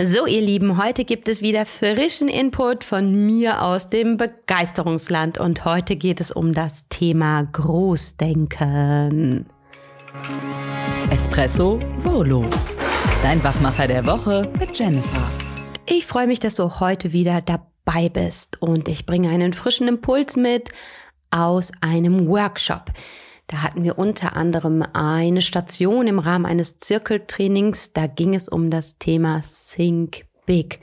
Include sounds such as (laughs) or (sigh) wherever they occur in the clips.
So, ihr Lieben, heute gibt es wieder frischen Input von mir aus dem Begeisterungsland und heute geht es um das Thema Großdenken. Espresso Solo. Dein Wachmacher der Woche mit Jennifer. Ich freue mich, dass du heute wieder dabei bist und ich bringe einen frischen Impuls mit aus einem Workshop. Da hatten wir unter anderem eine Station im Rahmen eines Zirkeltrainings. Da ging es um das Thema Think Big.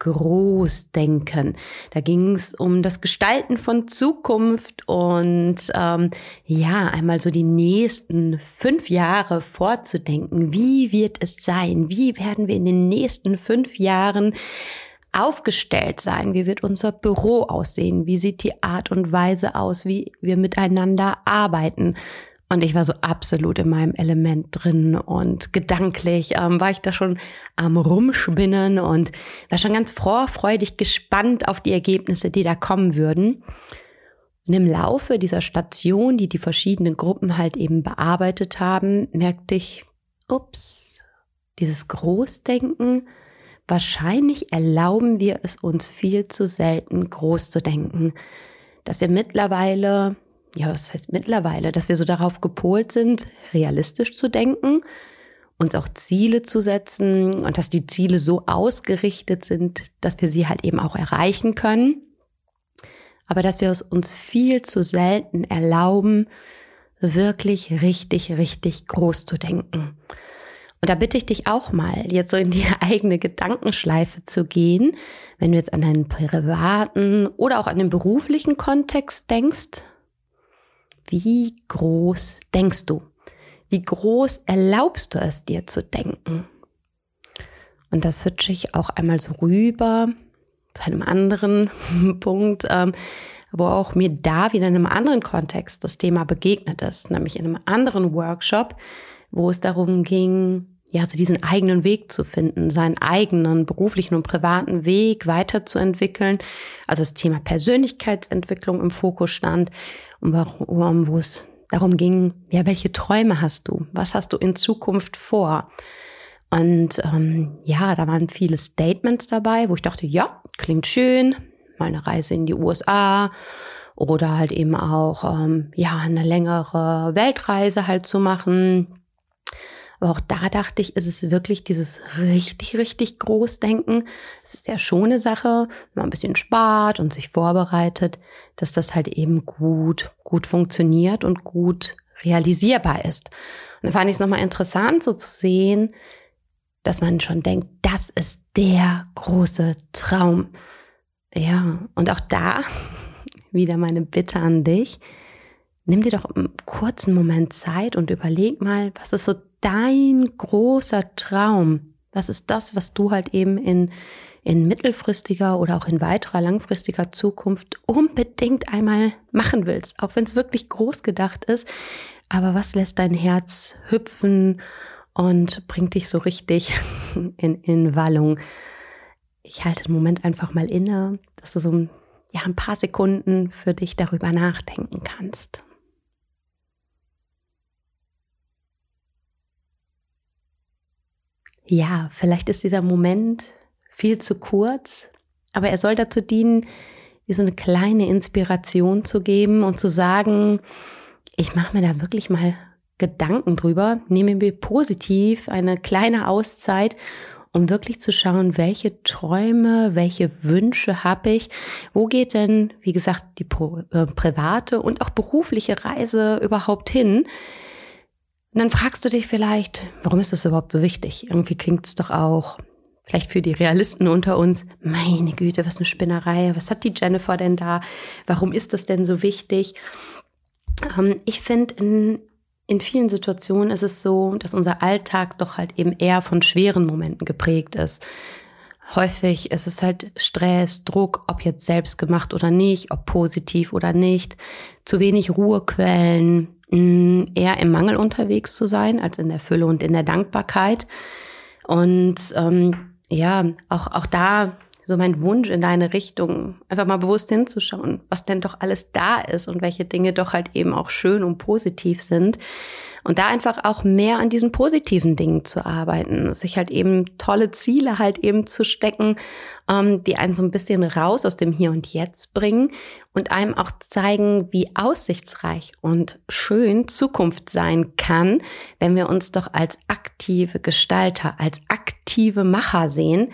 Großdenken. Da ging es um das Gestalten von Zukunft und ähm, ja, einmal so die nächsten fünf Jahre vorzudenken. Wie wird es sein? Wie werden wir in den nächsten fünf Jahren aufgestellt sein? Wie wird unser Büro aussehen? Wie sieht die Art und Weise aus, wie wir miteinander arbeiten? Und ich war so absolut in meinem Element drin und gedanklich ähm, war ich da schon am Rumspinnen und war schon ganz vorfreudig gespannt auf die Ergebnisse, die da kommen würden. Und im Laufe dieser Station, die die verschiedenen Gruppen halt eben bearbeitet haben, merkte ich, ups, dieses Großdenken, Wahrscheinlich erlauben wir es uns viel zu selten, groß zu denken. Dass wir mittlerweile, ja, was heißt mittlerweile, dass wir so darauf gepolt sind, realistisch zu denken, uns auch Ziele zu setzen und dass die Ziele so ausgerichtet sind, dass wir sie halt eben auch erreichen können. Aber dass wir es uns viel zu selten erlauben, wirklich richtig, richtig groß zu denken. Und da bitte ich dich auch mal, jetzt so in die (laughs) eigene Gedankenschleife zu gehen, wenn du jetzt an deinen privaten oder auch an den beruflichen Kontext denkst. Wie groß denkst du? Wie groß erlaubst du es dir zu denken? Und das switche ich auch einmal so rüber zu einem anderen (laughs) Punkt, ähm, wo auch mir da wieder in einem anderen Kontext das Thema begegnet ist, nämlich in einem anderen Workshop, wo es darum ging, ja, so diesen eigenen Weg zu finden, seinen eigenen beruflichen und privaten Weg weiterzuentwickeln. Also das Thema Persönlichkeitsentwicklung im Fokus stand und warum, wo es darum ging, ja, welche Träume hast du? Was hast du in Zukunft vor? Und ähm, ja, da waren viele Statements dabei, wo ich dachte, ja, klingt schön, mal eine Reise in die USA oder halt eben auch ähm, ja eine längere Weltreise halt zu machen aber auch da dachte ich, ist es wirklich dieses richtig, richtig Großdenken. Es ist ja schon eine Sache, wenn man ein bisschen spart und sich vorbereitet, dass das halt eben gut, gut funktioniert und gut realisierbar ist. Und dann fand ich es nochmal interessant, so zu sehen, dass man schon denkt, das ist der große Traum. Ja, und auch da (laughs) wieder meine Bitte an dich. Nimm dir doch einen kurzen Moment Zeit und überleg mal, was ist so dein großer Traum? Was ist das, was du halt eben in, in mittelfristiger oder auch in weiterer langfristiger Zukunft unbedingt einmal machen willst? Auch wenn es wirklich groß gedacht ist. Aber was lässt dein Herz hüpfen und bringt dich so richtig (laughs) in, in Wallung? Ich halte den Moment einfach mal inne, dass du so ja, ein paar Sekunden für dich darüber nachdenken kannst. Ja, vielleicht ist dieser Moment viel zu kurz, aber er soll dazu dienen, dir so eine kleine Inspiration zu geben und zu sagen, ich mache mir da wirklich mal Gedanken drüber, nehme mir positiv eine kleine Auszeit, um wirklich zu schauen, welche Träume, welche Wünsche habe ich, wo geht denn, wie gesagt, die äh, private und auch berufliche Reise überhaupt hin, und dann fragst du dich vielleicht, warum ist das überhaupt so wichtig? Irgendwie klingt es doch auch, vielleicht für die Realisten unter uns, meine Güte, was eine Spinnerei, was hat die Jennifer denn da? Warum ist das denn so wichtig? Ähm, ich finde, in, in vielen Situationen ist es so, dass unser Alltag doch halt eben eher von schweren Momenten geprägt ist. Häufig ist es halt Stress, Druck, ob jetzt selbst gemacht oder nicht, ob positiv oder nicht, zu wenig Ruhequellen, eher im Mangel unterwegs zu sein als in der Fülle und in der Dankbarkeit. Und ähm, ja, auch, auch da so mein Wunsch in deine Richtung, einfach mal bewusst hinzuschauen, was denn doch alles da ist und welche Dinge doch halt eben auch schön und positiv sind. Und da einfach auch mehr an diesen positiven Dingen zu arbeiten, sich halt eben tolle Ziele halt eben zu stecken, ähm, die einen so ein bisschen raus aus dem Hier und Jetzt bringen und einem auch zeigen, wie aussichtsreich und schön Zukunft sein kann, wenn wir uns doch als aktive Gestalter, als aktive Macher sehen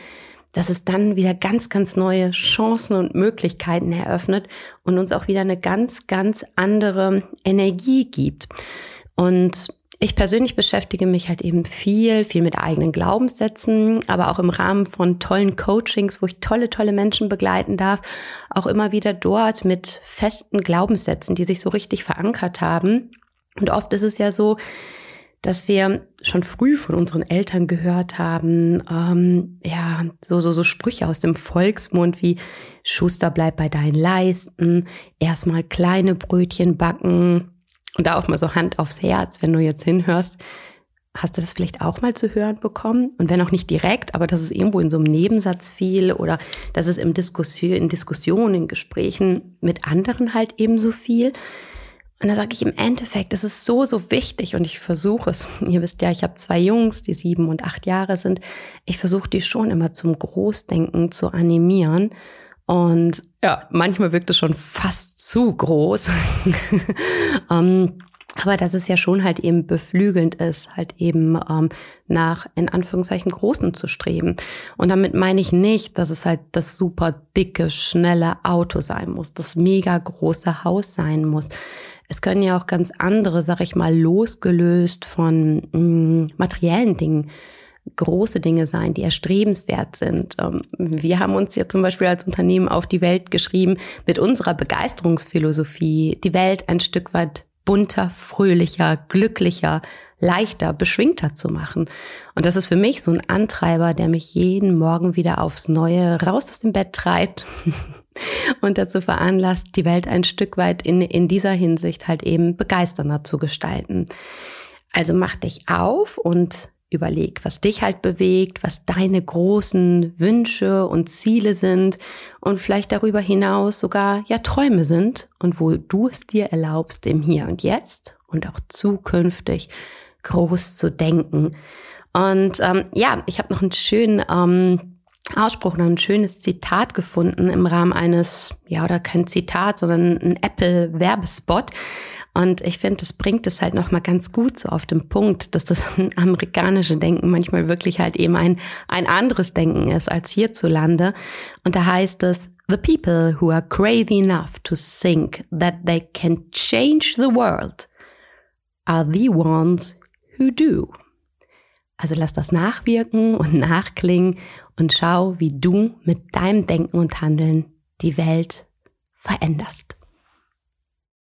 dass es dann wieder ganz, ganz neue Chancen und Möglichkeiten eröffnet und uns auch wieder eine ganz, ganz andere Energie gibt. Und ich persönlich beschäftige mich halt eben viel, viel mit eigenen Glaubenssätzen, aber auch im Rahmen von tollen Coachings, wo ich tolle, tolle Menschen begleiten darf, auch immer wieder dort mit festen Glaubenssätzen, die sich so richtig verankert haben. Und oft ist es ja so, dass wir schon früh von unseren Eltern gehört haben, ähm, ja, so, so, so Sprüche aus dem Volksmund wie Schuster bleib bei deinen Leisten, erstmal kleine Brötchen backen, und da auch mal so Hand aufs Herz, wenn du jetzt hinhörst, hast du das vielleicht auch mal zu hören bekommen? Und wenn auch nicht direkt, aber dass es irgendwo in so einem Nebensatz fiel oder dass es im Diskussion, in Diskussionen, in Gesprächen mit anderen halt ebenso viel. Und da sage ich im Endeffekt, es ist so, so wichtig und ich versuche es. (laughs) Ihr wisst ja, ich habe zwei Jungs, die sieben und acht Jahre sind. Ich versuche die schon immer zum Großdenken zu animieren und ja, manchmal wirkt es schon fast zu groß. um, (laughs) ähm, aber dass es ja schon halt eben beflügelnd ist, halt eben ähm, nach in Anführungszeichen Großen zu streben. Und damit meine ich nicht, dass es halt das super dicke, schnelle Auto sein muss, das mega große Haus sein muss. Es können ja auch ganz andere, sag ich mal, losgelöst von mh, mm, materiellen Dingen große Dinge sein, die erstrebenswert sind. Ähm, wir haben uns ja zum Beispiel als Unternehmen auf die Welt geschrieben mit unserer Begeisterungsphilosophie, die Welt ein Stück weit bunter, fröhlicher, glücklicher, leichter, beschwingter zu machen. Und das ist für mich so ein Antreiber, der mich jeden Morgen wieder aufs Neue raus aus dem Bett treibt (laughs) und dazu veranlasst, die Welt ein Stück weit in, in dieser Hinsicht halt eben begeisternder zu gestalten. Also mach dich auf und überleg, was dich halt bewegt, was deine großen Wünsche und Ziele sind und vielleicht darüber hinaus sogar ja Träume sind und wo du es dir erlaubst, im Hier und Jetzt und auch zukünftig groß zu denken. Und ähm, ja, ich habe noch einen schönen ähm, Ausspruch, noch ein schönes Zitat gefunden im Rahmen eines, ja, oder kein Zitat, sondern ein Apple-Werbespot. Und ich finde, das bringt es halt nochmal ganz gut so auf den Punkt, dass das (laughs) amerikanische Denken manchmal wirklich halt eben ein, ein anderes Denken ist als hierzulande. Und da heißt es, The people who are crazy enough to think that they can change the world are the ones who do. Also lass das nachwirken und (laughs) nachklingen und schau, wie du mit deinem Denken und Handeln die Welt veränderst.